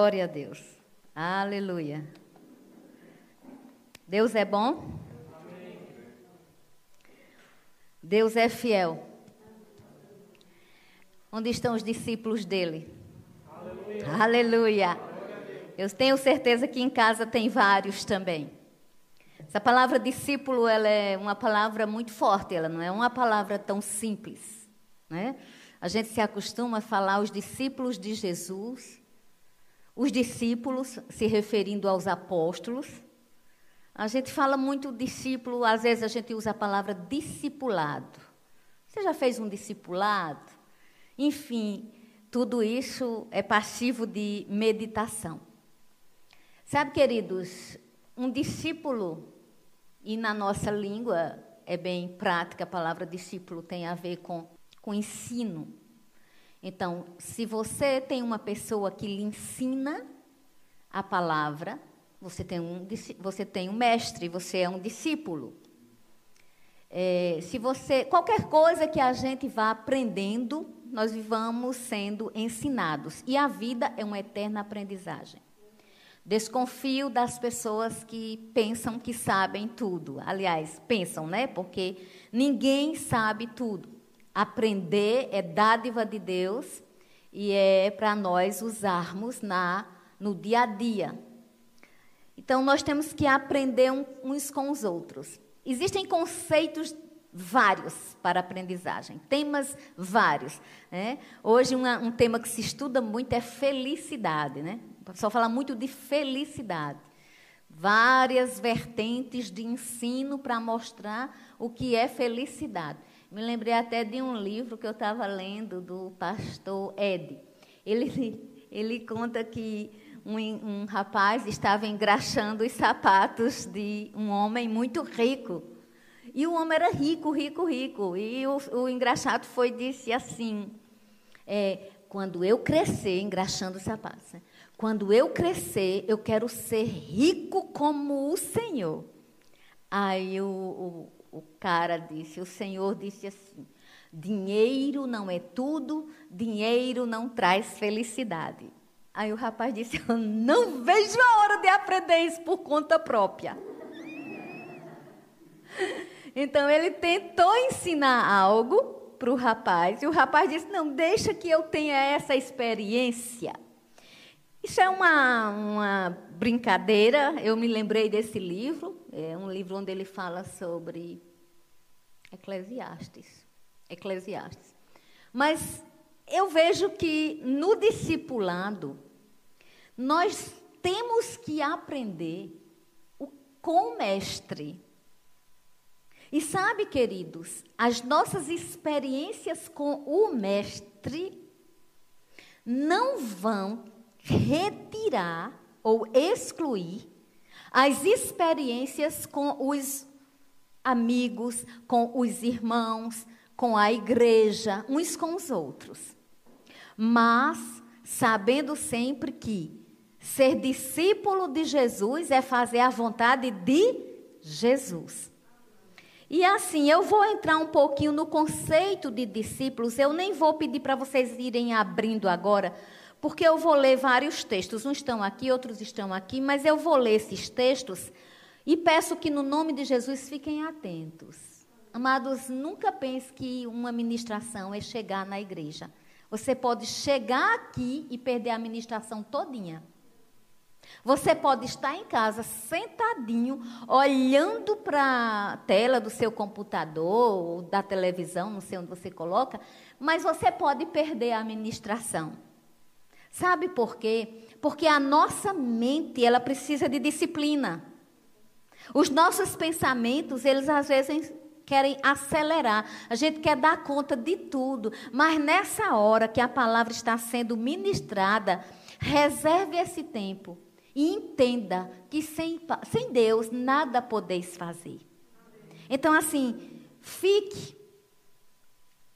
Glória a Deus. Aleluia. Deus é bom? Deus é fiel. Onde estão os discípulos dele? Aleluia. Aleluia. Eu tenho certeza que em casa tem vários também. Essa palavra discípulo, ela é uma palavra muito forte, ela não é uma palavra tão simples, né? A gente se acostuma a falar os discípulos de Jesus, os discípulos, se referindo aos apóstolos. A gente fala muito discípulo, às vezes a gente usa a palavra discipulado. Você já fez um discipulado? Enfim, tudo isso é passivo de meditação. Sabe, queridos, um discípulo, e na nossa língua é bem prática, a palavra discípulo tem a ver com, com ensino. Então, se você tem uma pessoa que lhe ensina a palavra, você tem um, você tem um mestre, você é um discípulo. É, se você qualquer coisa que a gente vá aprendendo, nós vamos sendo ensinados. E a vida é uma eterna aprendizagem. Desconfio das pessoas que pensam que sabem tudo. Aliás, pensam, né? Porque ninguém sabe tudo. Aprender é dádiva de Deus e é para nós usarmos na no dia a dia. Então nós temos que aprender uns com os outros. Existem conceitos vários para aprendizagem, temas vários. Né? Hoje uma, um tema que se estuda muito é felicidade, né? O pessoal fala muito de felicidade. Várias vertentes de ensino para mostrar o que é felicidade. Me lembrei até de um livro que eu estava lendo do pastor Ed. Ele, ele conta que um, um rapaz estava engraxando os sapatos de um homem muito rico. E o homem era rico, rico, rico. E o, o engraxado foi disse assim: é, quando eu crescer, engraxando os sapatos, né? quando eu crescer, eu quero ser rico como o Senhor. Aí o, o o cara disse, o Senhor disse assim: dinheiro não é tudo, dinheiro não traz felicidade. Aí o rapaz disse: Eu não vejo a hora de aprender isso por conta própria. Então ele tentou ensinar algo para o rapaz, e o rapaz disse: Não, deixa que eu tenha essa experiência. Isso é uma, uma brincadeira, eu me lembrei desse livro, é um livro onde ele fala sobre Eclesiastes. Eclesiastes. Mas eu vejo que no discipulado, nós temos que aprender com o mestre. E sabe, queridos, as nossas experiências com o mestre não vão retirar ou excluir as experiências com os amigos, com os irmãos, com a igreja, uns com os outros. Mas sabendo sempre que ser discípulo de Jesus é fazer a vontade de Jesus. E assim, eu vou entrar um pouquinho no conceito de discípulos, eu nem vou pedir para vocês irem abrindo agora, porque eu vou ler vários textos. Uns estão aqui, outros estão aqui, mas eu vou ler esses textos e peço que no nome de Jesus fiquem atentos. Amados, nunca pense que uma ministração é chegar na igreja. Você pode chegar aqui e perder a ministração todinha. Você pode estar em casa sentadinho, olhando para a tela do seu computador ou da televisão, não sei onde você coloca, mas você pode perder a ministração. Sabe por quê? Porque a nossa mente, ela precisa de disciplina. Os nossos pensamentos, eles às vezes querem acelerar. A gente quer dar conta de tudo, mas nessa hora que a palavra está sendo ministrada, reserve esse tempo e entenda que sem, sem Deus nada podeis fazer. Então, assim, fique,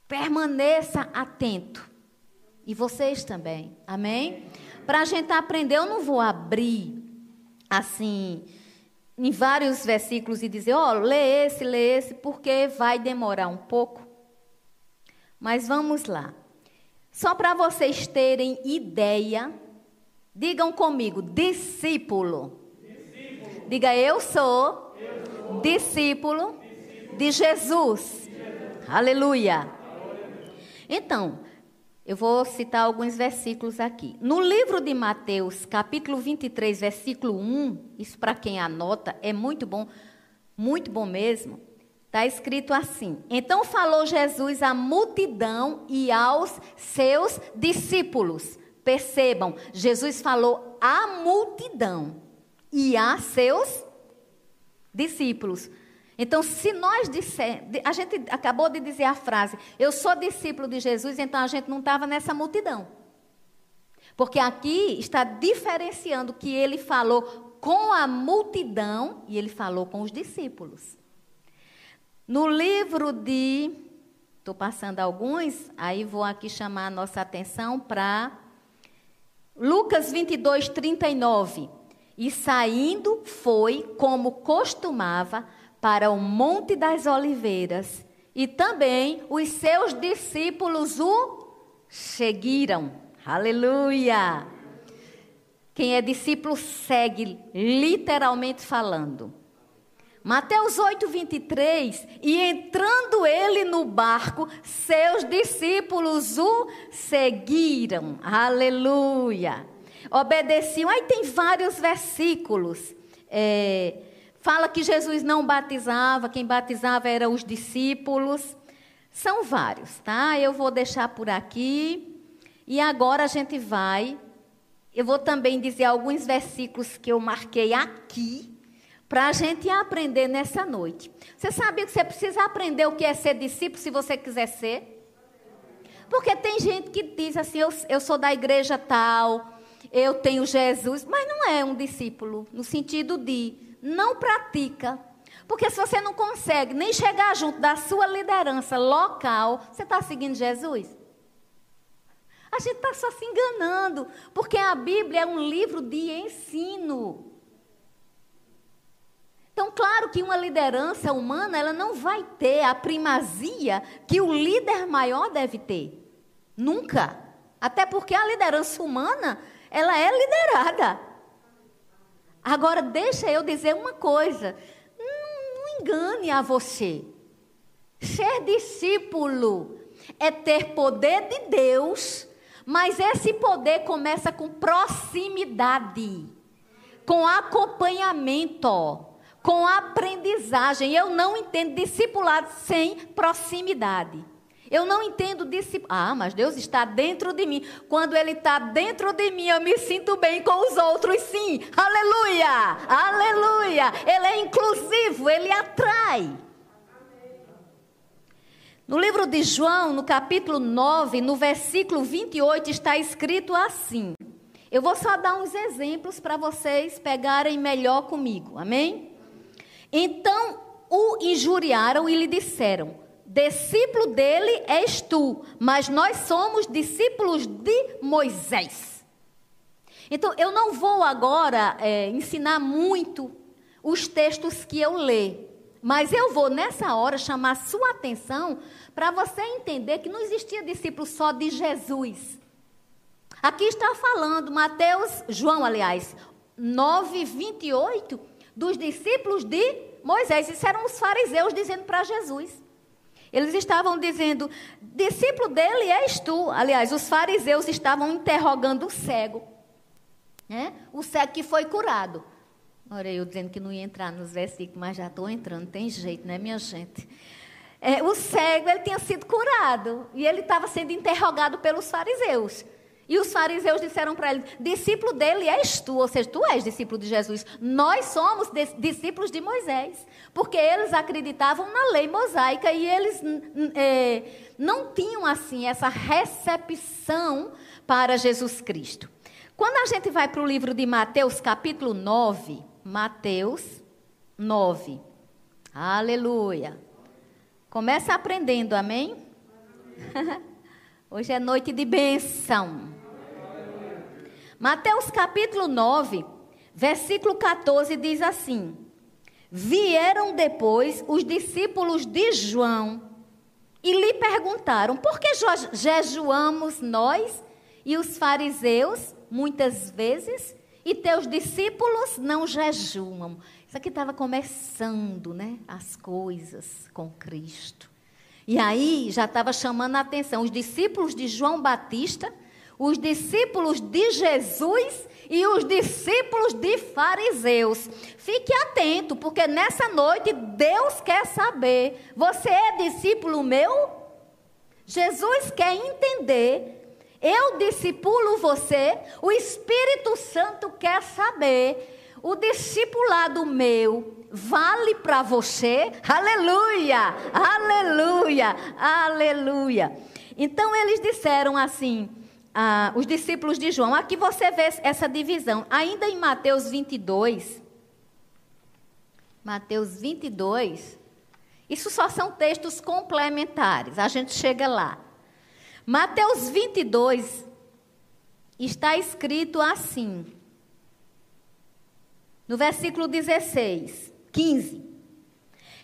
permaneça atento. E vocês também, amém? Para a gente aprender, eu não vou abrir assim em vários versículos e dizer, ó, oh, lê esse, lê esse, porque vai demorar um pouco. Mas vamos lá. Só para vocês terem ideia Digam comigo, discípulo. discípulo. Diga, eu sou, eu sou discípulo, discípulo, de Jesus. De Jesus. Aleluia. Então, eu vou citar alguns versículos aqui. No livro de Mateus, capítulo 23, versículo 1, isso para quem anota é muito bom, muito bom mesmo. Está escrito assim: Então falou Jesus à multidão e aos seus discípulos. Percebam, Jesus falou à multidão e a seus discípulos. Então, se nós disser, a gente acabou de dizer a frase, eu sou discípulo de Jesus, então a gente não estava nessa multidão. Porque aqui está diferenciando que ele falou com a multidão e ele falou com os discípulos. No livro de. Estou passando alguns, aí vou aqui chamar a nossa atenção para Lucas 22, 39. E saindo foi, como costumava, para o Monte das Oliveiras. E também os seus discípulos o seguiram. Aleluia! Quem é discípulo segue, literalmente falando. Mateus 8, 23. E entrando ele no barco, seus discípulos o seguiram. Aleluia. Obedeciam. Aí tem vários versículos. É, Fala que Jesus não batizava, quem batizava eram os discípulos. São vários, tá? Eu vou deixar por aqui. E agora a gente vai. Eu vou também dizer alguns versículos que eu marquei aqui, para a gente aprender nessa noite. Você sabe que você precisa aprender o que é ser discípulo se você quiser ser? Porque tem gente que diz assim: eu, eu sou da igreja tal, eu tenho Jesus, mas não é um discípulo, no sentido de não pratica. Porque se você não consegue nem chegar junto da sua liderança local, você está seguindo Jesus? A gente está só se enganando, porque a Bíblia é um livro de ensino. Então, claro que uma liderança humana, ela não vai ter a primazia que o líder maior deve ter. Nunca. Até porque a liderança humana, ela é liderada. Agora, deixa eu dizer uma coisa: não, não engane a você. Ser discípulo é ter poder de Deus, mas esse poder começa com proximidade, com acompanhamento, com aprendizagem. Eu não entendo discipulado sem proximidade. Eu não entendo discípulo. Ah, mas Deus está dentro de mim. Quando Ele está dentro de mim, eu me sinto bem com os outros, sim. Aleluia! Aleluia! Ele é inclusivo, ele atrai. No livro de João, no capítulo 9, no versículo 28, está escrito assim. Eu vou só dar uns exemplos para vocês pegarem melhor comigo. Amém? Então o injuriaram e lhe disseram: discípulo dele és tu, mas nós somos discípulos de Moisés. Então, eu não vou agora é, ensinar muito os textos que eu leio, mas eu vou nessa hora chamar sua atenção para você entender que não existia discípulo só de Jesus. Aqui está falando Mateus, João, aliás, 9, 28, dos discípulos de Moisés. Isso eram os fariseus dizendo para Jesus. Eles estavam dizendo: discípulo dele és tu. Aliás, os fariseus estavam interrogando o cego. Né? O cego que foi curado. Olha, eu dizendo que não ia entrar nos versículos, mas já estou entrando, tem jeito, né, minha gente? É, o cego, ele tinha sido curado. E ele estava sendo interrogado pelos fariseus. E os fariseus disseram para ele: discípulo dele és tu, ou seja, tu és discípulo de Jesus. Nós somos discípulos de Moisés, porque eles acreditavam na lei mosaica e eles é, não tinham assim essa recepção para Jesus Cristo. Quando a gente vai para o livro de Mateus, capítulo 9, Mateus 9, aleluia. Começa aprendendo, amém? Hoje é noite de bênção. Mateus capítulo 9, versículo 14 diz assim: Vieram depois os discípulos de João e lhe perguntaram: Por que jejuamos nós e os fariseus muitas vezes e teus discípulos não jejuam. Isso aqui estava começando, né? As coisas com Cristo. E aí já estava chamando a atenção os discípulos de João Batista, os discípulos de Jesus e os discípulos de fariseus. Fique atento, porque nessa noite Deus quer saber: você é discípulo meu? Jesus quer entender. Eu discipulo você, o Espírito Santo quer saber. O discipulado meu vale para você? Aleluia! Aleluia! Aleluia! Então eles disseram assim: ah, os discípulos de João. Aqui você vê essa divisão. Ainda em Mateus 22, Mateus 22, isso só são textos complementares, a gente chega lá. Mateus 22 está escrito assim, no versículo 16, 15.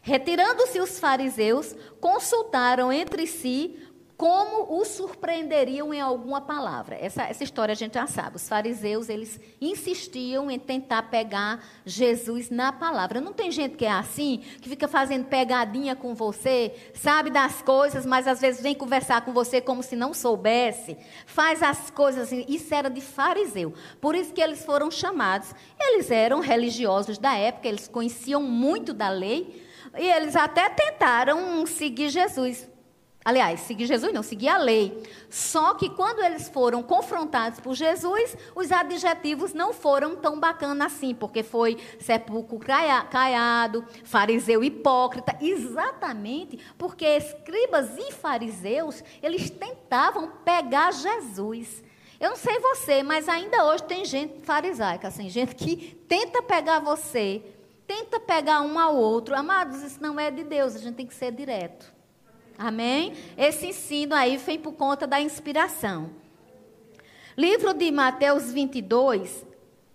Retirando-se os fariseus, consultaram entre si como o surpreenderiam em alguma palavra. Essa, essa história a gente já sabe. Os fariseus, eles insistiam em tentar pegar Jesus na palavra. Não tem gente que é assim, que fica fazendo pegadinha com você, sabe das coisas, mas às vezes vem conversar com você como se não soubesse. Faz as coisas assim. Isso era de fariseu. Por isso que eles foram chamados. Eles eram religiosos da época, eles conheciam muito da lei. E eles até tentaram seguir Jesus. Aliás, seguir Jesus não, seguir a lei. Só que quando eles foram confrontados por Jesus, os adjetivos não foram tão bacanas assim, porque foi sepulcro caiado, fariseu hipócrita, exatamente porque escribas e fariseus, eles tentavam pegar Jesus. Eu não sei você, mas ainda hoje tem gente farisaica, assim, gente que tenta pegar você, tenta pegar um ao outro. Amados, isso não é de Deus, a gente tem que ser direto. Amém? Esse ensino aí vem por conta da inspiração. Livro de Mateus 22,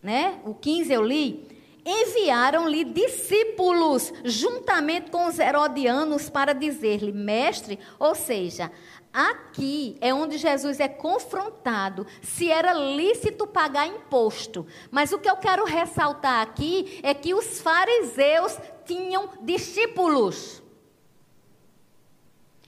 né? O 15 eu li. Enviaram-lhe discípulos juntamente com os herodianos para dizer-lhe, mestre, ou seja, Aqui é onde Jesus é confrontado se era lícito pagar imposto. Mas o que eu quero ressaltar aqui é que os fariseus tinham discípulos.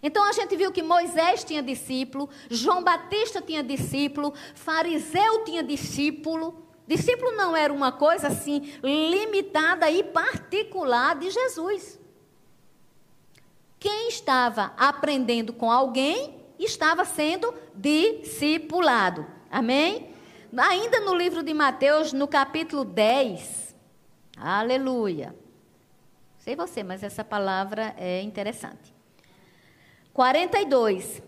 Então a gente viu que Moisés tinha discípulo, João Batista tinha discípulo, fariseu tinha discípulo. Discípulo não era uma coisa assim limitada e particular de Jesus. Quem estava aprendendo com alguém estava sendo discipulado. Amém? Ainda no livro de Mateus, no capítulo 10. Aleluia. Sei você, mas essa palavra é interessante. 42.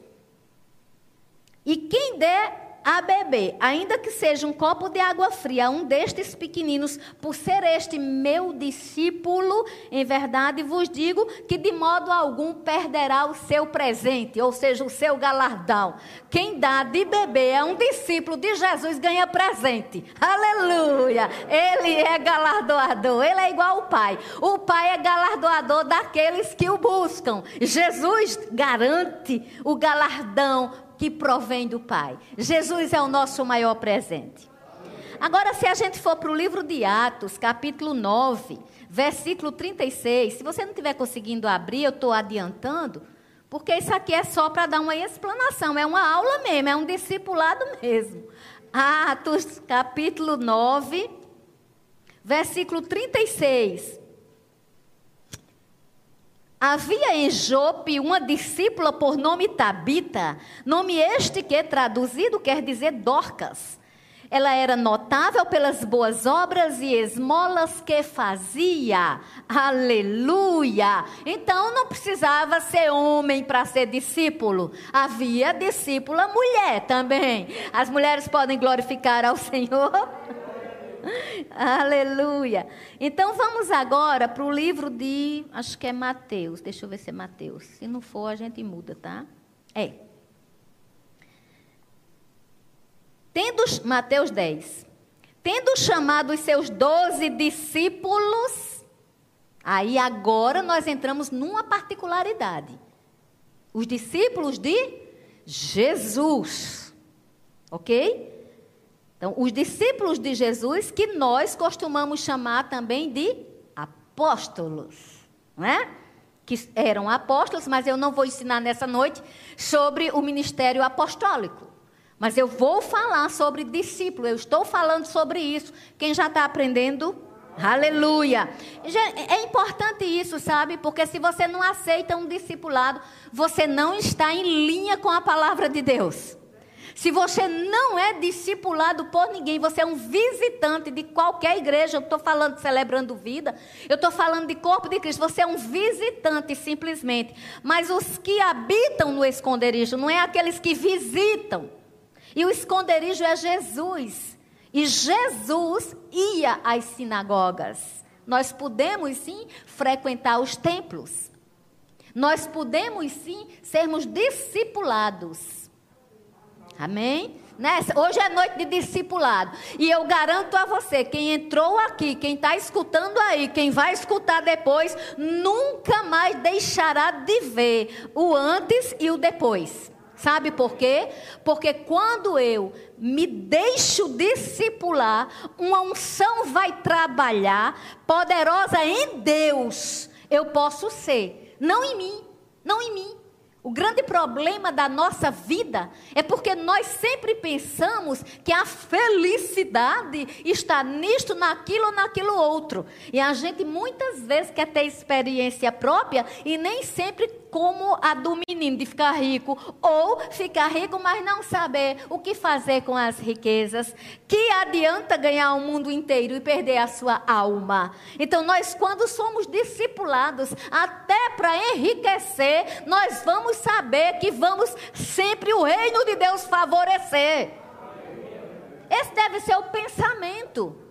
E quem der a beber, ainda que seja um copo de água fria, um destes pequeninos, por ser este meu discípulo, em verdade vos digo que de modo algum perderá o seu presente, ou seja, o seu galardão. Quem dá de beber a um discípulo de Jesus ganha presente. Aleluia! Ele é galardoador, ele é igual ao Pai. O Pai é galardoador daqueles que o buscam. Jesus garante o galardão que provém do Pai. Jesus é o nosso maior presente. Agora, se a gente for para o livro de Atos, capítulo 9, versículo 36, se você não estiver conseguindo abrir, eu estou adiantando, porque isso aqui é só para dar uma explanação, é uma aula mesmo, é um discipulado mesmo. Atos, capítulo 9, versículo 36. Havia em Jope uma discípula por nome Tabita, nome este que traduzido quer dizer Dorcas. Ela era notável pelas boas obras e esmolas que fazia. Aleluia! Então não precisava ser homem para ser discípulo. Havia discípula mulher também. As mulheres podem glorificar ao Senhor. Aleluia. Então vamos agora para o livro de, acho que é Mateus. Deixa eu ver se é Mateus. Se não for, a gente muda, tá? É. Tendo, Mateus 10. Tendo chamado os seus doze discípulos, aí agora nós entramos numa particularidade. Os discípulos de Jesus. Ok? Então, os discípulos de Jesus, que nós costumamos chamar também de apóstolos, não é? Que eram apóstolos, mas eu não vou ensinar nessa noite sobre o ministério apostólico. Mas eu vou falar sobre discípulo, eu estou falando sobre isso. Quem já está aprendendo? Aleluia. É importante isso, sabe? Porque se você não aceita um discipulado, você não está em linha com a palavra de Deus. Se você não é discipulado por ninguém, você é um visitante de qualquer igreja. Eu estou falando de celebrando vida, eu estou falando de corpo de Cristo. Você é um visitante simplesmente. Mas os que habitam no esconderijo não é aqueles que visitam. E o esconderijo é Jesus. E Jesus ia às sinagogas. Nós podemos sim frequentar os templos. Nós podemos sim sermos discipulados. Amém? Nessa, hoje é noite de discipulado. E eu garanto a você, quem entrou aqui, quem está escutando aí, quem vai escutar depois, nunca mais deixará de ver o antes e o depois. Sabe por quê? Porque quando eu me deixo discipular, uma unção vai trabalhar poderosa em Deus. Eu posso ser, não em mim, não em mim. O grande problema da nossa vida é porque nós sempre pensamos que a felicidade está nisto, naquilo ou naquilo outro. E a gente muitas vezes quer ter experiência própria e nem sempre como a do menino de ficar rico, ou ficar rico, mas não saber o que fazer com as riquezas. Que adianta ganhar o mundo inteiro e perder a sua alma? Então, nós, quando somos discipulados, até para enriquecer, nós vamos saber que vamos sempre o reino de Deus favorecer. Esse deve ser o pensamento.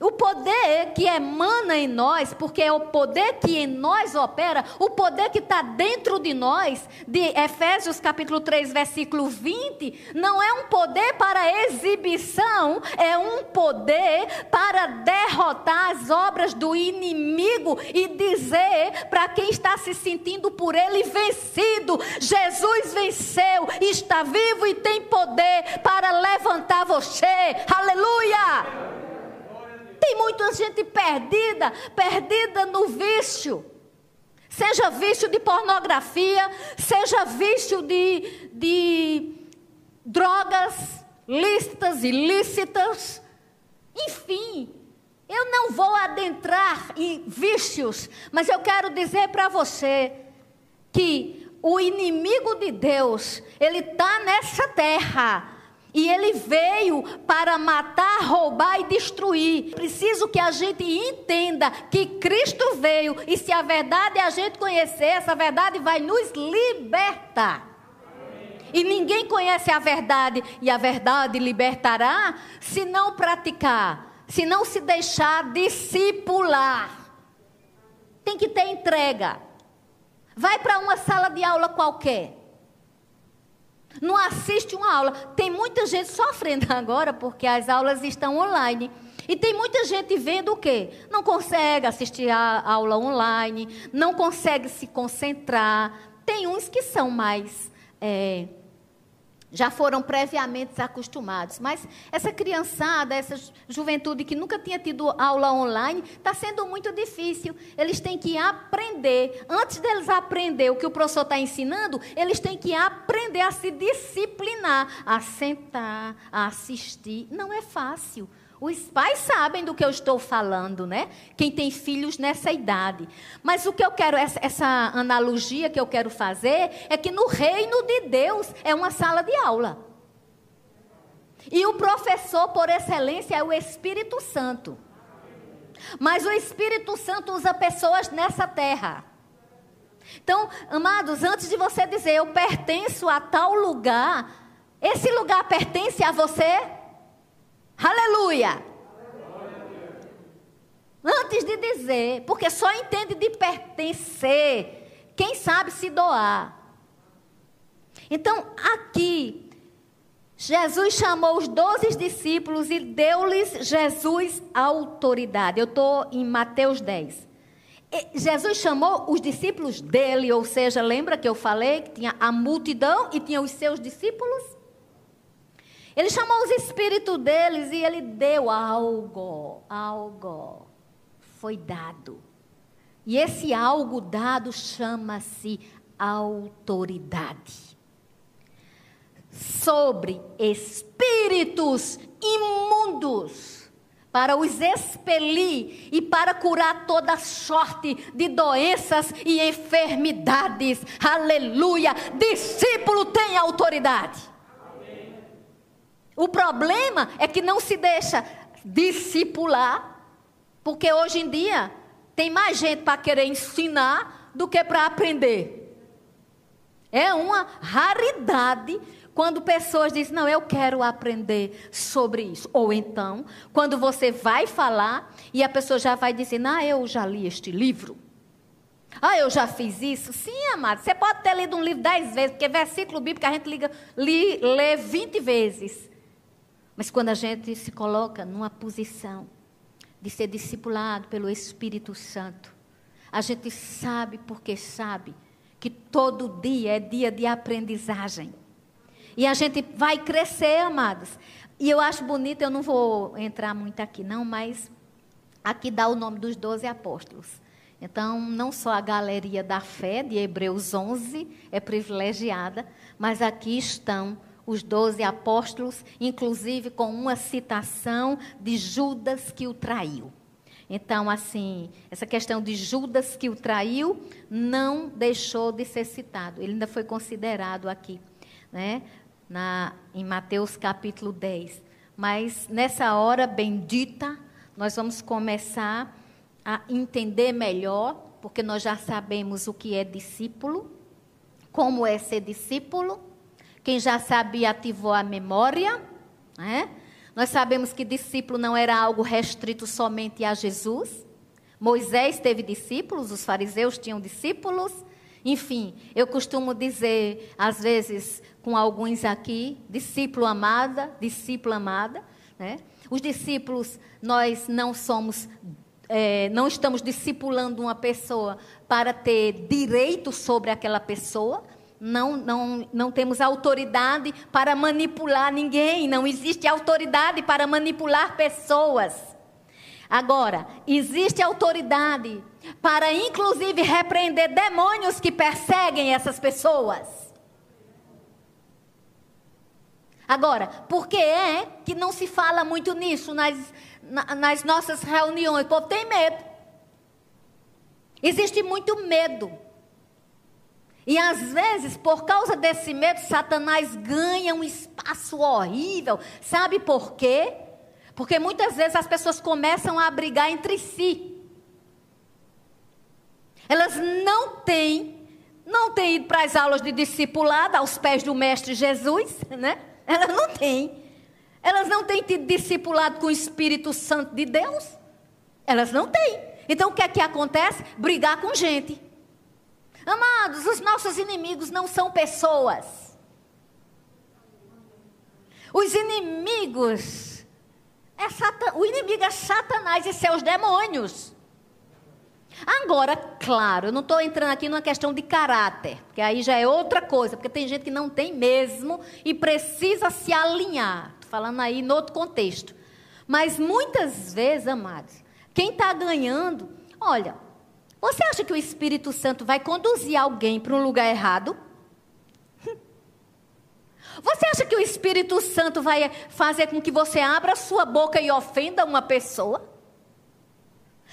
O poder que emana em nós, porque é o poder que em nós opera, o poder que está dentro de nós, de Efésios capítulo 3, versículo 20, não é um poder para exibição, é um poder para derrotar as obras do inimigo e dizer para quem está se sentindo por ele vencido: Jesus venceu, está vivo e tem poder para levantar você. Aleluia! Tem muita gente perdida, perdida no vício. Seja vício de pornografia, seja vício de, de drogas lícitas, ilícitas. Enfim, eu não vou adentrar em vícios, mas eu quero dizer para você que o inimigo de Deus, ele está nessa terra e ele veio para matar, roubar e destruir. Preciso que a gente entenda que Cristo veio e se a verdade a gente conhecer, essa verdade vai nos libertar. E ninguém conhece a verdade e a verdade libertará se não praticar, se não se deixar discipular. Tem que ter entrega. Vai para uma sala de aula qualquer. Não assiste uma aula. Tem muita gente sofrendo agora porque as aulas estão online. E tem muita gente vendo o quê? Não consegue assistir a aula online, não consegue se concentrar. Tem uns que são mais é, já foram previamente acostumados. Mas essa criançada, essa juventude que nunca tinha tido aula online, está sendo muito difícil. Eles têm que aprender. Antes deles aprender o que o professor está ensinando, eles têm que aprender a se disciplinar, a sentar, a assistir. Não é fácil. Os pais sabem do que eu estou falando, né? Quem tem filhos nessa idade. Mas o que eu quero, essa, analogia que eu quero fazer, é que no reino de Deus é uma sala de aula. E o professor por excelência é o Espírito Santo. Mas o Espírito Santo usa pessoas nessa terra. Então, amados, antes de você dizer eu pertenço a tal lugar, esse lugar pertence a você? Aleluia! Antes de dizer, porque só entende de pertencer, quem sabe se doar. Então, aqui, Jesus chamou os doze discípulos e deu-lhes Jesus autoridade. Eu estou em Mateus 10. E Jesus chamou os discípulos dele, ou seja, lembra que eu falei que tinha a multidão e tinha os seus discípulos? Ele chamou os espíritos deles e ele deu algo, algo. Foi dado. E esse algo dado chama-se autoridade. Sobre espíritos imundos, para os expelir e para curar toda sorte de doenças e enfermidades. Aleluia! Discípulo tem autoridade. O problema é que não se deixa discipular, porque hoje em dia tem mais gente para querer ensinar do que para aprender. É uma raridade quando pessoas dizem, não, eu quero aprender sobre isso. Ou então, quando você vai falar e a pessoa já vai dizer, ah, eu já li este livro. Ah, eu já fiz isso? Sim, amado. Você pode ter lido um livro dez vezes, porque versículo bíblico a gente liga, li, lê vinte vezes. Mas quando a gente se coloca numa posição de ser discipulado pelo Espírito Santo, a gente sabe porque sabe que todo dia é dia de aprendizagem. E a gente vai crescer, amados. E eu acho bonito, eu não vou entrar muito aqui, não, mas aqui dá o nome dos doze apóstolos. Então, não só a galeria da fé, de Hebreus 11, é privilegiada, mas aqui estão os doze apóstolos, inclusive com uma citação de Judas que o traiu. Então, assim, essa questão de Judas que o traiu não deixou de ser citado. Ele ainda foi considerado aqui, né? Na, em Mateus capítulo 10. Mas nessa hora bendita, nós vamos começar a entender melhor, porque nós já sabemos o que é discípulo, como é ser discípulo, quem já sabia ativou a memória. Né? Nós sabemos que discípulo não era algo restrito somente a Jesus. Moisés teve discípulos, os fariseus tinham discípulos. Enfim, eu costumo dizer, às vezes, com alguns aqui, discípulo amada, discípula amada. Né? Os discípulos, nós não somos, é, não estamos discipulando uma pessoa para ter direito sobre aquela pessoa, não, não, não temos autoridade para manipular ninguém, não existe autoridade para manipular pessoas. Agora, existe autoridade para, inclusive, repreender demônios que perseguem essas pessoas. Agora, por que é que não se fala muito nisso nas, nas nossas reuniões? O povo tem medo. Existe muito medo. E às vezes, por causa desse medo, Satanás ganha um espaço horrível. Sabe por quê? Porque muitas vezes as pessoas começam a brigar entre si. Elas não têm, não têm ido para as aulas de discipulado aos pés do Mestre Jesus, né? Elas não têm. Elas não têm tido discipulado com o Espírito Santo de Deus. Elas não têm. Então o que é que acontece? Brigar com gente. Amados, os nossos inimigos não são pessoas. Os inimigos, é satan... o inimigo é Satanás e seus demônios. Agora, claro, eu não estou entrando aqui numa questão de caráter, porque aí já é outra coisa, porque tem gente que não tem mesmo e precisa se alinhar. Estou falando aí em outro contexto. Mas muitas vezes, amados, quem está ganhando, olha, você acha que o Espírito Santo vai conduzir alguém para um lugar errado? Você acha que o Espírito Santo vai fazer com que você abra sua boca e ofenda uma pessoa?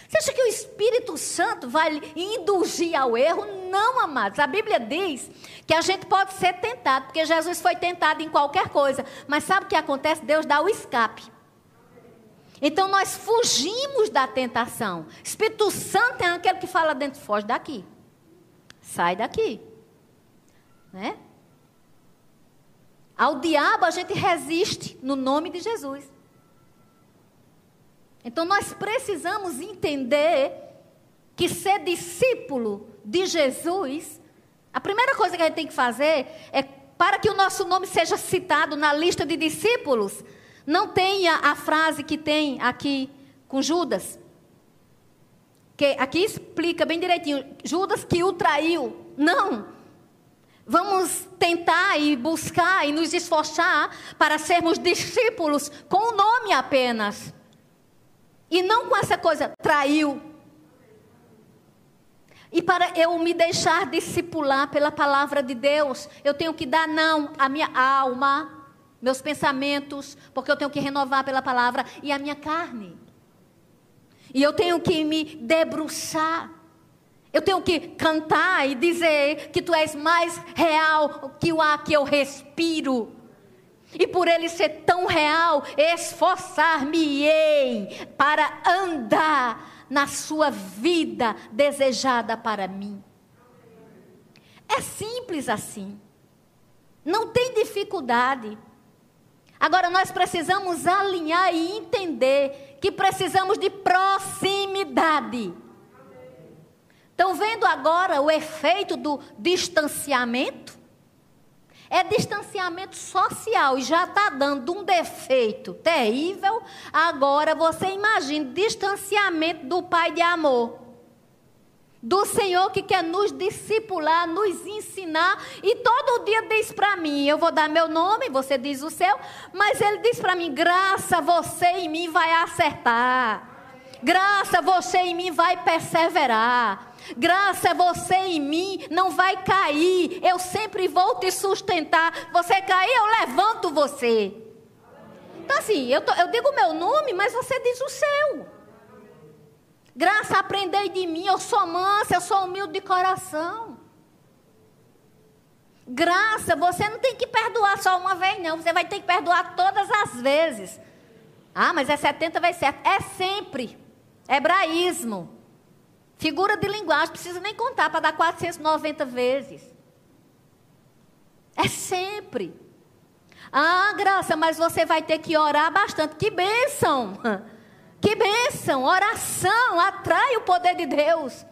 Você acha que o Espírito Santo vai induzir ao erro? Não, amados. A Bíblia diz que a gente pode ser tentado, porque Jesus foi tentado em qualquer coisa. Mas sabe o que acontece? Deus dá o escape. Então nós fugimos da tentação. Espírito Santo é aquele que fala dentro, foge daqui. Sai daqui. Né? Ao diabo a gente resiste no nome de Jesus. Então nós precisamos entender que ser discípulo de Jesus, a primeira coisa que a gente tem que fazer é para que o nosso nome seja citado na lista de discípulos, não tenha a frase que tem aqui com Judas. Que aqui explica bem direitinho. Judas que o traiu. Não. Vamos tentar e buscar e nos esforçar para sermos discípulos com o nome apenas. E não com essa coisa, traiu. E para eu me deixar discipular pela palavra de Deus, eu tenho que dar não à minha alma, meus pensamentos, porque eu tenho que renovar pela palavra, e a minha carne. E eu tenho que me debruçar eu tenho que cantar e dizer que tu és mais real que o ar que eu respiro. E por ele ser tão real, esforçar-me-ei para andar na sua vida desejada para mim. É simples assim. Não tem dificuldade. Agora nós precisamos alinhar e entender que precisamos de proximidade. Estão vendo agora o efeito do distanciamento? É distanciamento social e já está dando um defeito terrível. Agora você imagine distanciamento do Pai de amor. Do Senhor que quer nos discipular, nos ensinar e todo dia diz para mim: eu vou dar meu nome, você diz o seu, mas ele diz para mim: graça, você em mim vai acertar. Graça, você em mim vai perseverar. Graça, você em mim não vai cair. Eu sempre vou te sustentar. Você cair, eu levanto você. Então, assim, eu, tô, eu digo o meu nome, mas você diz o seu. Graça, aprendei de mim. Eu sou mansa, eu sou humilde de coração. Graça, você não tem que perdoar só uma vez, não. Você vai ter que perdoar todas as vezes. Ah, mas é 70 vezes certo. É sempre. Hebraísmo. Figura de linguagem, precisa nem contar para dar 490 vezes. É sempre. Ah, graça, mas você vai ter que orar bastante. Que bênção! Que bênção! Oração atrai o poder de Deus.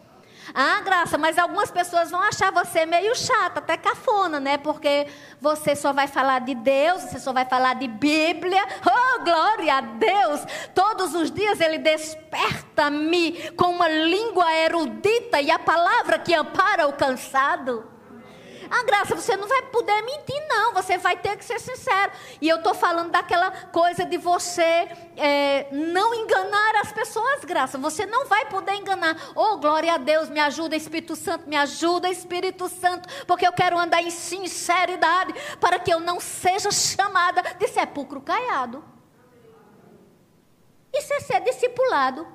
Ah, graça, mas algumas pessoas vão achar você meio chata, até cafona, né? Porque você só vai falar de Deus, você só vai falar de Bíblia. Oh, glória a Deus! Todos os dias Ele desperta-me com uma língua erudita e a palavra que ampara o cansado. Ah, graça, você não vai poder mentir, não. Você vai ter que ser sincero. E eu estou falando daquela coisa de você é, não enganar as pessoas, graça. Você não vai poder enganar. Oh, glória a Deus, me ajuda, Espírito Santo, me ajuda, Espírito Santo, porque eu quero andar em sinceridade para que eu não seja chamada de sepulcro caiado. Isso é ser discipulado.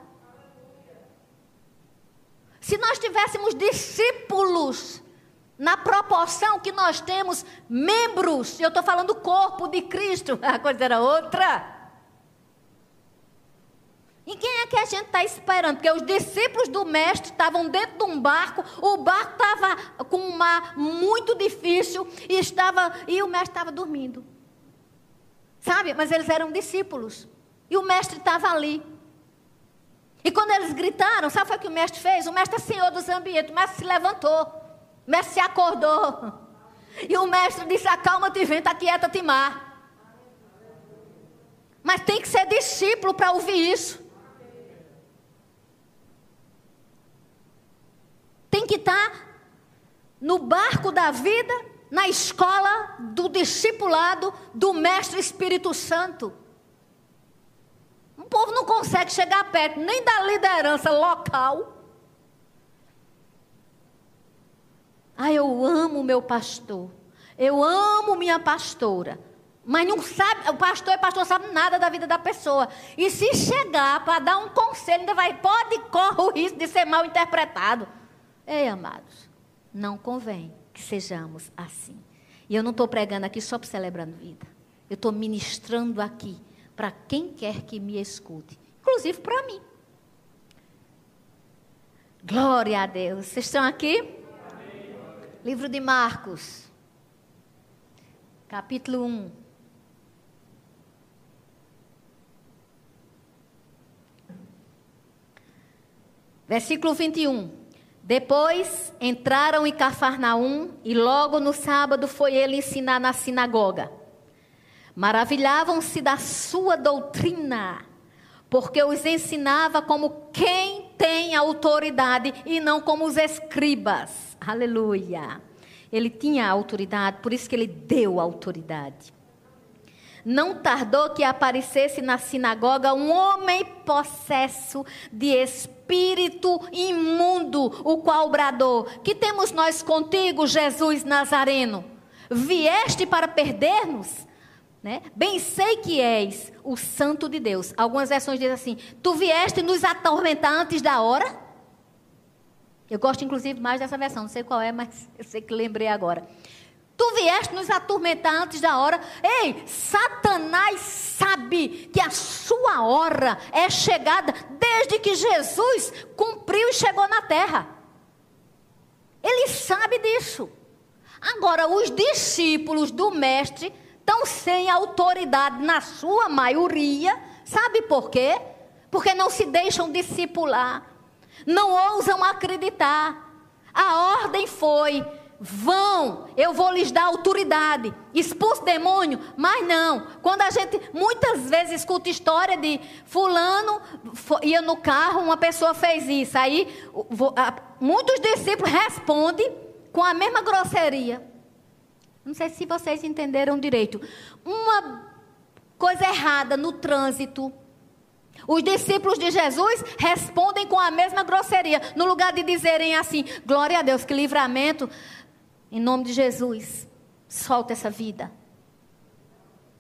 Se nós tivéssemos discípulos na proporção que nós temos membros, eu estou falando do corpo de Cristo, a coisa era outra. E quem é que a gente está esperando? Porque os discípulos do mestre estavam dentro de um barco, o barco estava com um mar muito difícil e, estava, e o mestre estava dormindo. Sabe? Mas eles eram discípulos. E o mestre estava ali. E quando eles gritaram, sabe o que o mestre fez? O mestre é senhor dos ambientes, o mestre se levantou. O mestre se acordou. E o mestre disse: Acalma-te, vento, aquieta-te, mar. Mas tem que ser discípulo para ouvir isso. Tem que estar tá no barco da vida, na escola do discipulado do Mestre Espírito Santo. O povo não consegue chegar perto nem da liderança local Ah, eu amo meu pastor. Eu amo minha pastora. Mas não sabe, o pastor e pastor sabe nada da vida da pessoa. E se chegar para dar um conselho, ainda vai, pode correr o risco de ser mal interpretado. Ei, amados, não convém que sejamos assim. E eu não estou pregando aqui só para celebrando vida. Eu estou ministrando aqui para quem quer que me escute, inclusive para mim. Glória a Deus. Vocês estão aqui? Livro de Marcos, capítulo 1. Versículo 21. Depois entraram em Cafarnaum e logo no sábado foi ele ensinar na sinagoga. Maravilhavam-se da sua doutrina, porque os ensinava como quem tem autoridade e não como os escribas. Aleluia. Ele tinha autoridade, por isso que ele deu autoridade. Não tardou que aparecesse na sinagoga um homem possesso de espírito imundo, o qual bradou: Que temos nós contigo, Jesus Nazareno? Vieste para perder-nos? Né? Bem sei que és o Santo de Deus. Algumas versões dizem assim: Tu vieste nos atormentar antes da hora? Eu gosto, inclusive, mais dessa versão. Não sei qual é, mas eu sei que lembrei agora. Tu vieste nos atormentar antes da hora. Ei, Satanás sabe que a sua hora é chegada desde que Jesus cumpriu e chegou na terra. Ele sabe disso. Agora, os discípulos do Mestre estão sem autoridade na sua maioria. Sabe por quê? Porque não se deixam discipular. Não ousam acreditar. A ordem foi: vão, eu vou lhes dar autoridade. Expulse demônio, mas não. Quando a gente muitas vezes escuta história de fulano ia no carro, uma pessoa fez isso. Aí muitos discípulos respondem com a mesma grosseria. Não sei se vocês entenderam direito. Uma coisa errada no trânsito. Os discípulos de Jesus respondem com a mesma grosseria, no lugar de dizerem assim: glória a Deus, que livramento, em nome de Jesus, solta essa vida.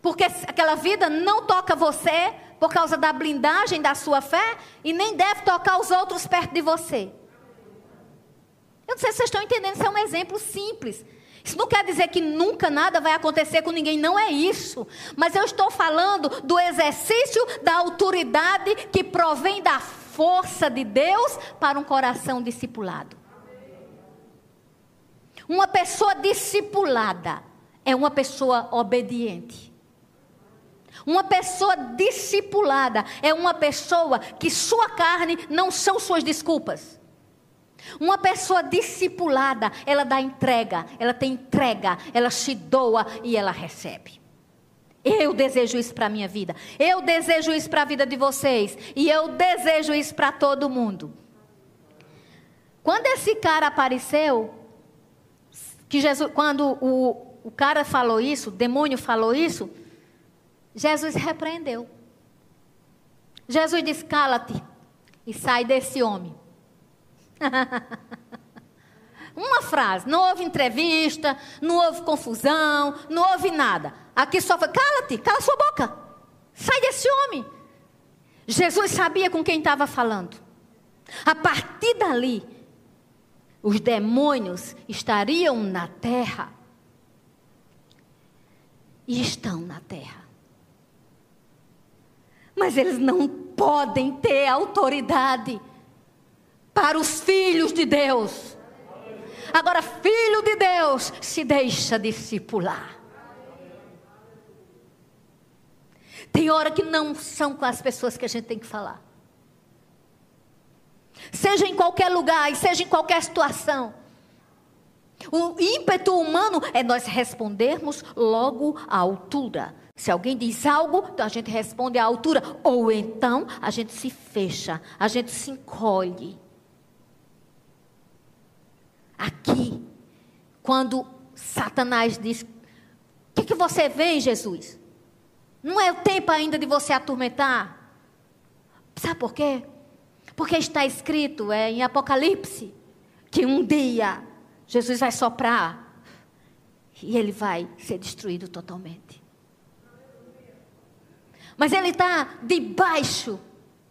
Porque aquela vida não toca você por causa da blindagem da sua fé e nem deve tocar os outros perto de você. Eu não sei se vocês estão entendendo, isso é um exemplo simples. Isso não quer dizer que nunca nada vai acontecer com ninguém, não é isso. Mas eu estou falando do exercício da autoridade que provém da força de Deus para um coração discipulado. Uma pessoa discipulada é uma pessoa obediente. Uma pessoa discipulada é uma pessoa que sua carne não são suas desculpas. Uma pessoa discipulada, ela dá entrega, ela tem entrega, ela se doa e ela recebe. Eu desejo isso para a minha vida. Eu desejo isso para a vida de vocês. E eu desejo isso para todo mundo. Quando esse cara apareceu, que Jesus, quando o, o cara falou isso, o demônio falou isso, Jesus repreendeu. Jesus disse: cala-te e sai desse homem. Uma frase, não houve entrevista, não houve confusão, não houve nada. Aqui só foi: cala-te, cala sua boca, sai desse homem. Jesus sabia com quem estava falando. A partir dali, os demônios estariam na terra e estão na terra. Mas eles não podem ter autoridade para os filhos de Deus. Agora, filho de Deus se deixa discipular. Tem hora que não são com as pessoas que a gente tem que falar. Seja em qualquer lugar e seja em qualquer situação. O ímpeto humano é nós respondermos logo à altura. Se alguém diz algo, então a gente responde à altura. Ou então a gente se fecha, a gente se encolhe. Aqui, quando Satanás diz: O que, que você vem, Jesus? Não é o tempo ainda de você atormentar. Sabe por quê? Porque está escrito é, em Apocalipse que um dia Jesus vai soprar e ele vai ser destruído totalmente. Mas ele está debaixo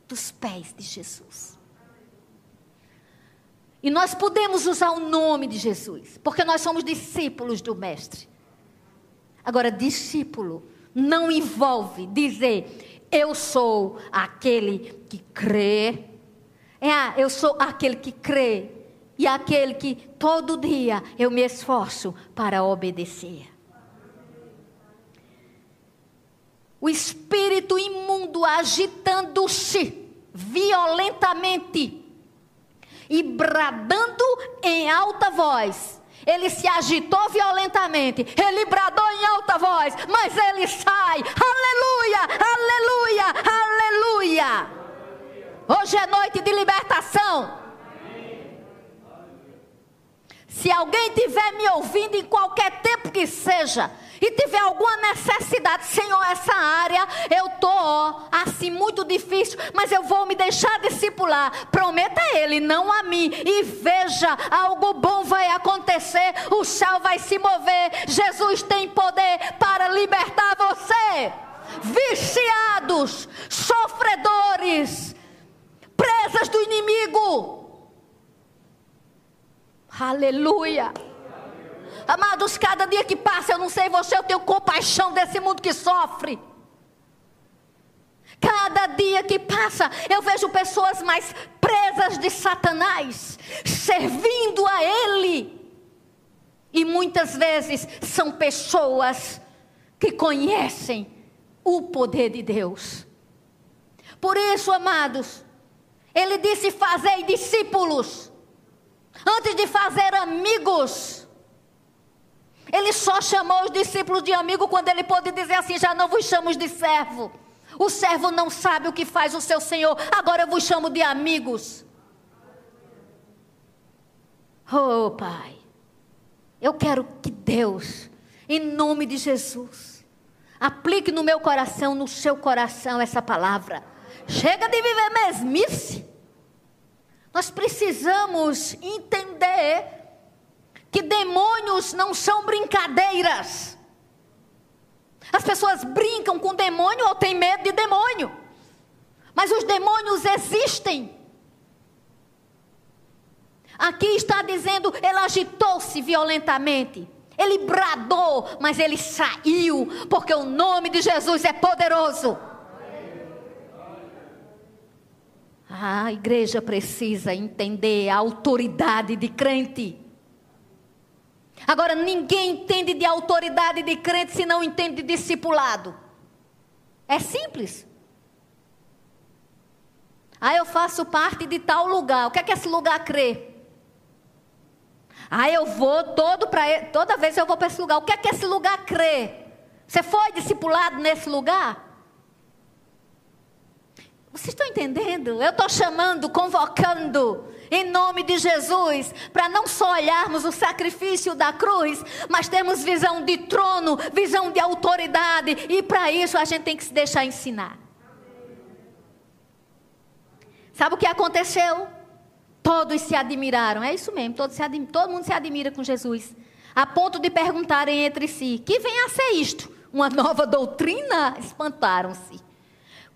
dos pés de Jesus. E nós podemos usar o nome de Jesus, porque nós somos discípulos do Mestre. Agora, discípulo não envolve dizer, eu sou aquele que crê. É, ah, eu sou aquele que crê. E aquele que todo dia eu me esforço para obedecer. O espírito imundo agitando-se violentamente e bradando em alta voz. Ele se agitou violentamente, ele bradou em alta voz, mas ele sai. Aleluia, aleluia, aleluia. Hoje é noite de libertação. Se alguém tiver me ouvindo em qualquer tempo que seja, e tiver alguma necessidade, Senhor, essa área eu tô assim muito difícil, mas eu vou me deixar discipular. Prometa a ele, não a mim. E veja, algo bom vai acontecer, o céu vai se mover. Jesus tem poder para libertar você. Viciados, sofredores, presas do inimigo. Aleluia. Amados, cada dia que passa, eu não sei você, eu tenho compaixão desse mundo que sofre. Cada dia que passa, eu vejo pessoas mais presas de Satanás, servindo a Ele. E muitas vezes são pessoas que conhecem o poder de Deus. Por isso, amados, Ele disse: Fazei discípulos, antes de fazer amigos. Ele só chamou os discípulos de amigo quando ele pôde dizer assim: já não vos chamo de servo. O servo não sabe o que faz o seu senhor, agora eu vos chamo de amigos. Oh, Pai, eu quero que Deus, em nome de Jesus, aplique no meu coração, no seu coração, essa palavra. Chega de viver mesmice. Nós precisamos entender que demônios não são brincadeiras. As pessoas brincam com demônio ou têm medo de demônio. Mas os demônios existem. Aqui está dizendo, ele agitou-se violentamente. Ele bradou, mas ele saiu, porque o nome de Jesus é poderoso. A igreja precisa entender a autoridade de crente. Agora, ninguém entende de autoridade de crente se não entende de discipulado. É simples. Ah, eu faço parte de tal lugar. O que é que esse lugar crê? Ah, eu vou todo para toda vez eu vou para esse lugar. O que é que esse lugar crê? Você foi discipulado nesse lugar? Vocês estão entendendo? Eu estou chamando, convocando em nome de Jesus, para não só olharmos o sacrifício da cruz, mas termos visão de trono, visão de autoridade, e para isso a gente tem que se deixar ensinar. Sabe o que aconteceu? Todos se admiraram, é isso mesmo, todos se admi todo mundo se admira com Jesus, a ponto de perguntarem entre si: que vem a ser isto? Uma nova doutrina? Espantaram-se.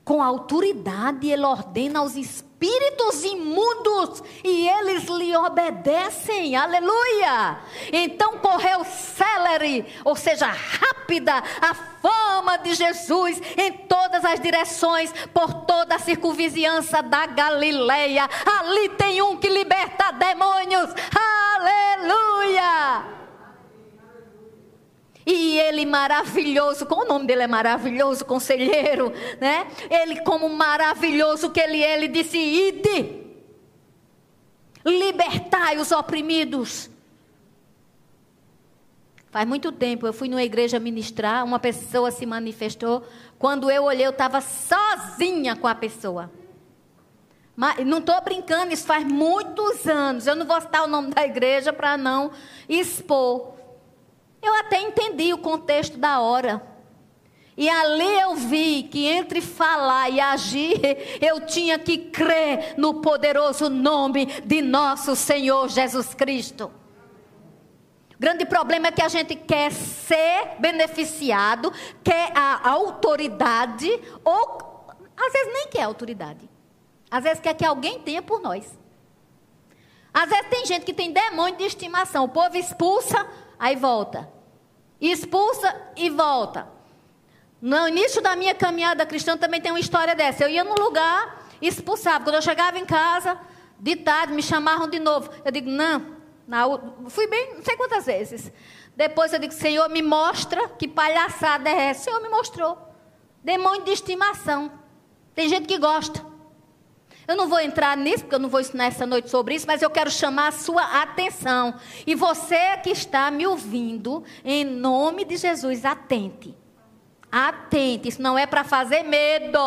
Com autoridade, ele ordena aos espíritos imundos e eles lhe obedecem. Aleluia! Então correu célere, ou seja, rápida, a fama de Jesus em todas as direções, por toda a circunvizinhança da Galileia. Ali tem um que liberta demônios. Aleluia! E ele maravilhoso, como o nome dele é maravilhoso, conselheiro, né? Ele como maravilhoso que ele é, ele disse: "Ide, libertai os oprimidos". Faz muito tempo eu fui numa igreja ministrar, uma pessoa se manifestou. Quando eu olhei, eu estava sozinha com a pessoa. Mas, não estou brincando, isso faz muitos anos. Eu não vou citar o nome da igreja para não expor. Eu até entendi o contexto da hora. E ali eu vi que entre falar e agir, eu tinha que crer no poderoso nome de nosso Senhor Jesus Cristo. O grande problema é que a gente quer ser beneficiado, quer a autoridade, ou às vezes nem quer autoridade. Às vezes quer que alguém tenha por nós. Às vezes tem gente que tem demônio de estimação. O povo expulsa, aí volta. Expulsa e volta. No início da minha caminhada cristã também tem uma história dessa. Eu ia num lugar, expulsava. Quando eu chegava em casa, de tarde, me chamavam de novo. Eu digo, não. Fui bem, não sei quantas vezes. Depois eu digo, Senhor, me mostra que palhaçada é essa. O Senhor me mostrou. Demônio de estimação. Tem gente que gosta. Eu não vou entrar nisso, porque eu não vou ensinar essa noite sobre isso, mas eu quero chamar a sua atenção. E você que está me ouvindo, em nome de Jesus, atente. Atente, isso não é para fazer medo.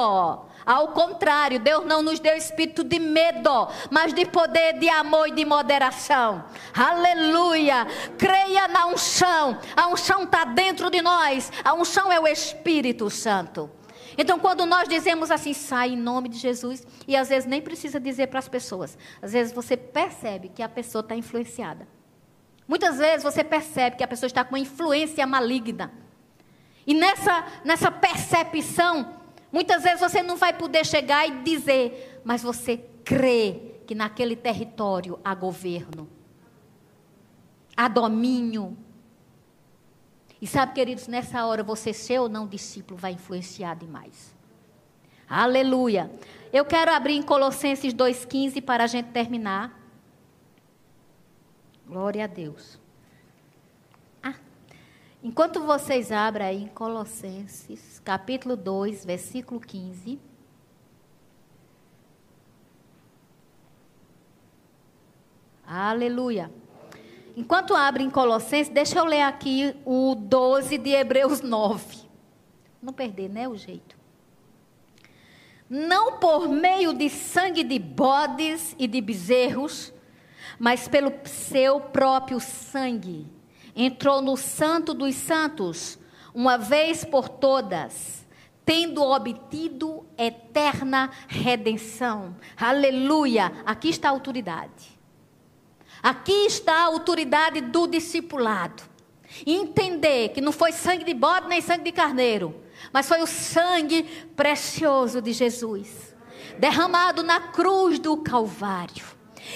Ao contrário, Deus não nos deu espírito de medo, mas de poder, de amor e de moderação. Aleluia! Creia na unção. A unção está dentro de nós. A unção é o Espírito Santo. Então, quando nós dizemos assim, sai em nome de Jesus, e às vezes nem precisa dizer para as pessoas, às vezes você percebe que a pessoa está influenciada. Muitas vezes você percebe que a pessoa está com uma influência maligna. E nessa, nessa percepção, muitas vezes você não vai poder chegar e dizer, mas você crê que naquele território há governo, há domínio. E sabe, queridos, nessa hora você ser ou não discípulo vai influenciar demais. Aleluia. Eu quero abrir em Colossenses 2,15 para a gente terminar. Glória a Deus. Ah, enquanto vocês abrem aí em Colossenses, capítulo 2, versículo 15. Aleluia. Enquanto abre em Colossenses, deixa eu ler aqui o 12 de Hebreus 9. Não perder, né, o jeito. Não por meio de sangue de bodes e de bezerros, mas pelo seu próprio sangue. Entrou no Santo dos Santos, uma vez por todas, tendo obtido eterna redenção. Aleluia! Aqui está a autoridade. Aqui está a autoridade do discipulado. Entender que não foi sangue de bode nem sangue de carneiro, mas foi o sangue precioso de Jesus, derramado na cruz do Calvário.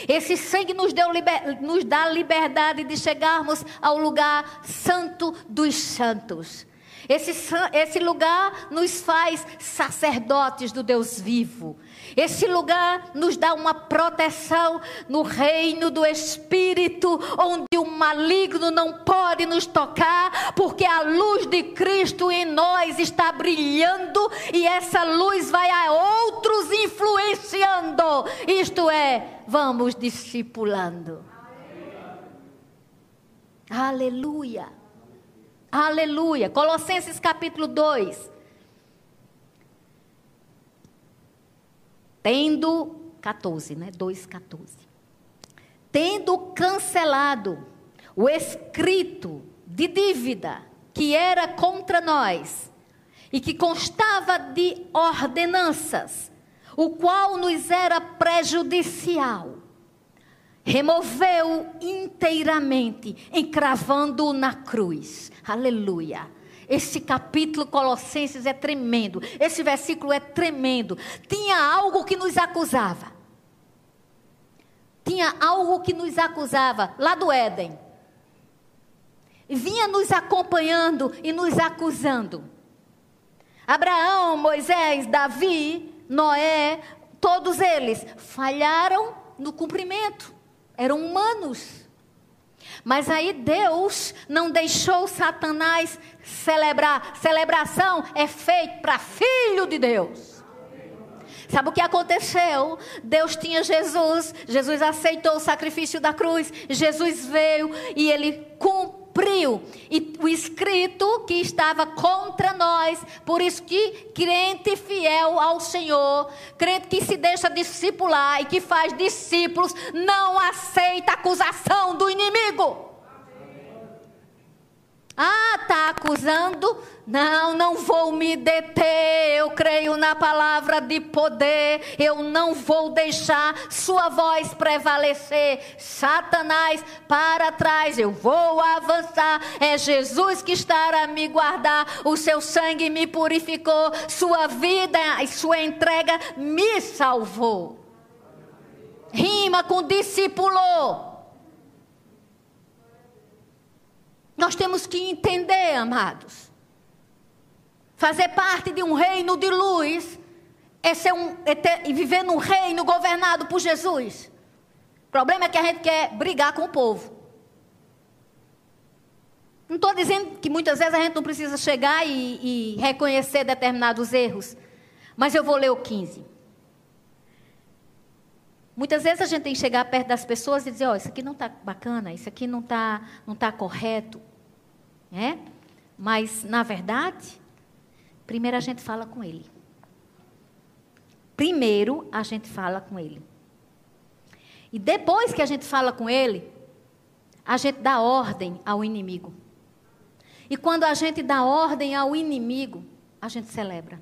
Esse sangue nos, deu liber, nos dá liberdade de chegarmos ao lugar santo dos santos. Esse, esse lugar nos faz sacerdotes do Deus vivo. Esse lugar nos dá uma proteção no reino do Espírito, onde o maligno não pode nos tocar, porque a luz de Cristo em nós está brilhando e essa luz vai a outros influenciando. Isto é, vamos discipulando. Aleluia. Aleluia. Colossenses capítulo 2. Tendo 14, né? 2:14. Tendo cancelado o escrito de dívida que era contra nós e que constava de ordenanças, o qual nos era prejudicial removeu inteiramente, encravando-o na cruz. Aleluia. Esse capítulo Colossenses é tremendo. Esse versículo é tremendo. Tinha algo que nos acusava. Tinha algo que nos acusava lá do Éden. Vinha nos acompanhando e nos acusando. Abraão, Moisés, Davi, Noé, todos eles falharam no cumprimento eram humanos. Mas aí Deus não deixou Satanás celebrar. Celebração é feita para filho de Deus. Sabe o que aconteceu? Deus tinha Jesus, Jesus aceitou o sacrifício da cruz, Jesus veio e ele cumpriu cumpriu. E o escrito que estava contra nós, por isso que crente fiel ao Senhor, crente que se deixa discipular e que faz discípulos, não aceita acusação do inimigo. Ah, está acusando? Não, não vou me deter. Eu creio na palavra de poder. Eu não vou deixar sua voz prevalecer. Satanás, para trás. Eu vou avançar. É Jesus que está a me guardar. O seu sangue me purificou. Sua vida e sua entrega me salvou. Rima com discípulo. Nós temos que entender, amados. Fazer parte de um reino de luz é, ser um, é ter, viver num reino governado por Jesus. O problema é que a gente quer brigar com o povo. Não estou dizendo que muitas vezes a gente não precisa chegar e, e reconhecer determinados erros. Mas eu vou ler o 15. Muitas vezes a gente tem que chegar perto das pessoas e dizer, ó, oh, isso aqui não está bacana, isso aqui não está não tá correto. É? Mas, na verdade, primeiro a gente fala com ele. Primeiro a gente fala com ele. E depois que a gente fala com ele, a gente dá ordem ao inimigo. E quando a gente dá ordem ao inimigo, a gente celebra.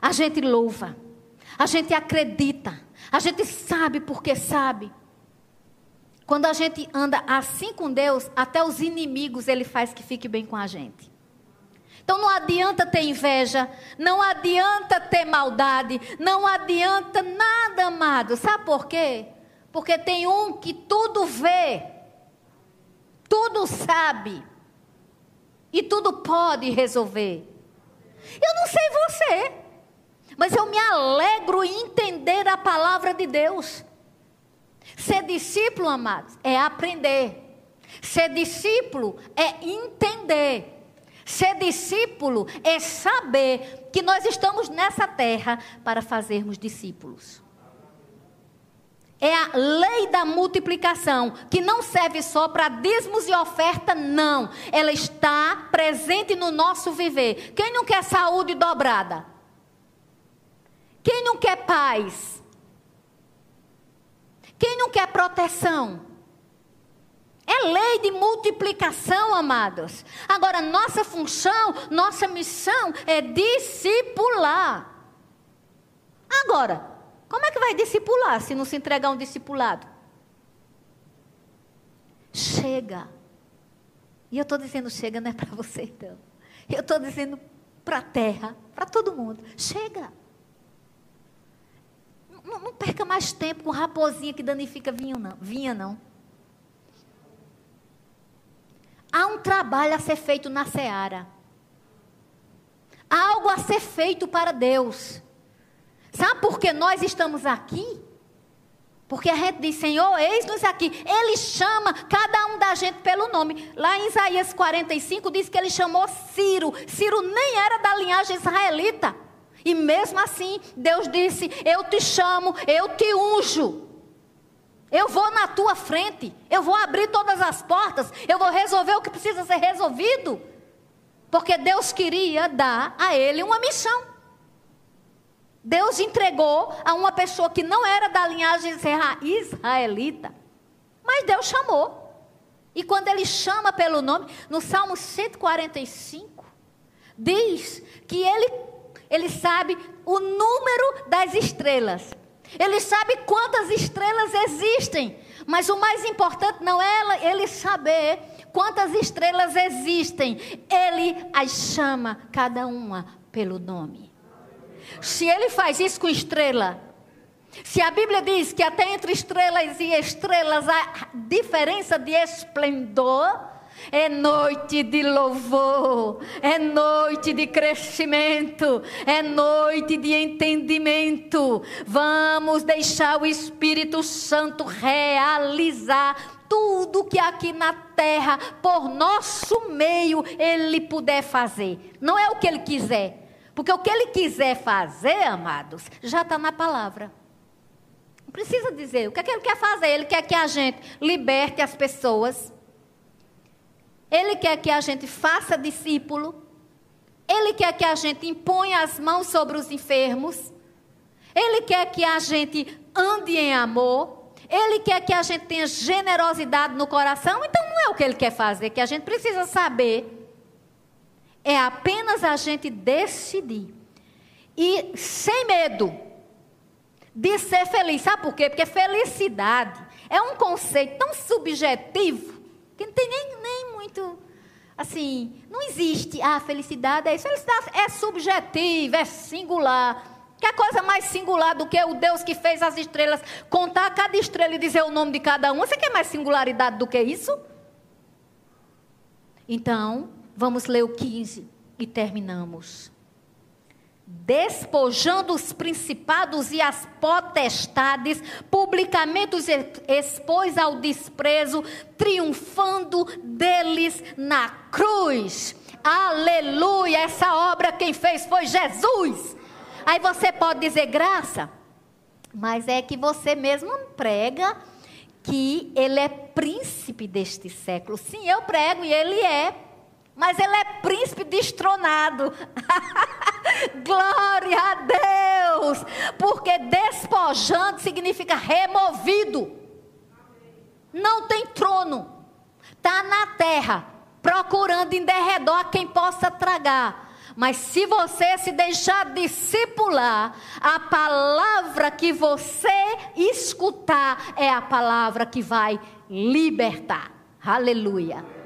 A gente louva. A gente acredita. A gente sabe porque sabe. Quando a gente anda assim com Deus, até os inimigos ele faz que fique bem com a gente. Então não adianta ter inveja, não adianta ter maldade, não adianta nada, amado. Sabe por quê? Porque tem um que tudo vê, tudo sabe e tudo pode resolver. Eu não sei você, mas eu me alegro em entender a palavra de Deus. Ser discípulo, amados, é aprender. Ser discípulo é entender. Ser discípulo é saber que nós estamos nessa terra para fazermos discípulos. É a lei da multiplicação, que não serve só para dízimos e oferta, não. Ela está presente no nosso viver. Quem não quer saúde dobrada? Quem não quer paz? Quem não quer proteção? É lei de multiplicação, amados. Agora, nossa função, nossa missão é discipular. Agora, como é que vai discipular se não se entregar um discipulado? Chega. E eu estou dizendo chega não é para você, então. Eu estou dizendo para a terra, para todo mundo. Chega. Não, não, perca mais tempo com raposinha que danifica vinho, não. Vinha, não. Há um trabalho a ser feito na seara. Há algo a ser feito para Deus. Sabe por que nós estamos aqui? Porque a gente diz, Senhor, eis-nos aqui. Ele chama cada um da gente pelo nome. Lá em Isaías 45 diz que ele chamou Ciro. Ciro nem era da linhagem israelita. E mesmo assim, Deus disse: Eu te chamo, eu te unjo. Eu vou na tua frente. Eu vou abrir todas as portas. Eu vou resolver o que precisa ser resolvido. Porque Deus queria dar a ele uma missão. Deus entregou a uma pessoa que não era da linhagem israelita, mas Deus chamou. E quando ele chama pelo nome, no Salmo 145, diz que ele, ele sabe o número das estrelas. Ele sabe quantas estrelas existem. Mas o mais importante não é ele saber quantas estrelas existem. Ele as chama cada uma pelo nome. Se ele faz isso com estrela, se a Bíblia diz que até entre estrelas e estrelas há diferença de esplendor, é noite de louvor, é noite de crescimento, é noite de entendimento. Vamos deixar o Espírito Santo realizar tudo que aqui na terra, por nosso meio, ele puder fazer. Não é o que ele quiser, porque o que ele quiser fazer, amados, já está na palavra. Não precisa dizer. O que, é que ele quer fazer? Ele quer que a gente liberte as pessoas. Ele quer que a gente faça discípulo. Ele quer que a gente imponha as mãos sobre os enfermos. Ele quer que a gente ande em amor. Ele quer que a gente tenha generosidade no coração. Então não é o que ele quer fazer, que a gente precisa saber é apenas a gente decidir. E sem medo de ser feliz. Sabe por quê? Porque felicidade é um conceito tão subjetivo que não tem nem, nem muito. Assim, não existe. Ah, felicidade é isso. Felicidade é subjetiva, é singular. Que coisa mais singular do que o Deus que fez as estrelas, contar cada estrela e dizer o nome de cada uma? Você quer mais singularidade do que isso? Então, Vamos ler o 15 e terminamos. Despojando os principados e as potestades, publicamente os expôs ao desprezo, triunfando deles na cruz. Aleluia! Essa obra quem fez foi Jesus. Aí você pode dizer graça, mas é que você mesmo prega que ele é príncipe deste século. Sim, eu prego e ele é mas ele é príncipe destronado. Glória a Deus! Porque despojando significa removido. Não tem trono. Está na terra, procurando em derredor quem possa tragar. Mas se você se deixar discipular, a palavra que você escutar é a palavra que vai libertar. Aleluia.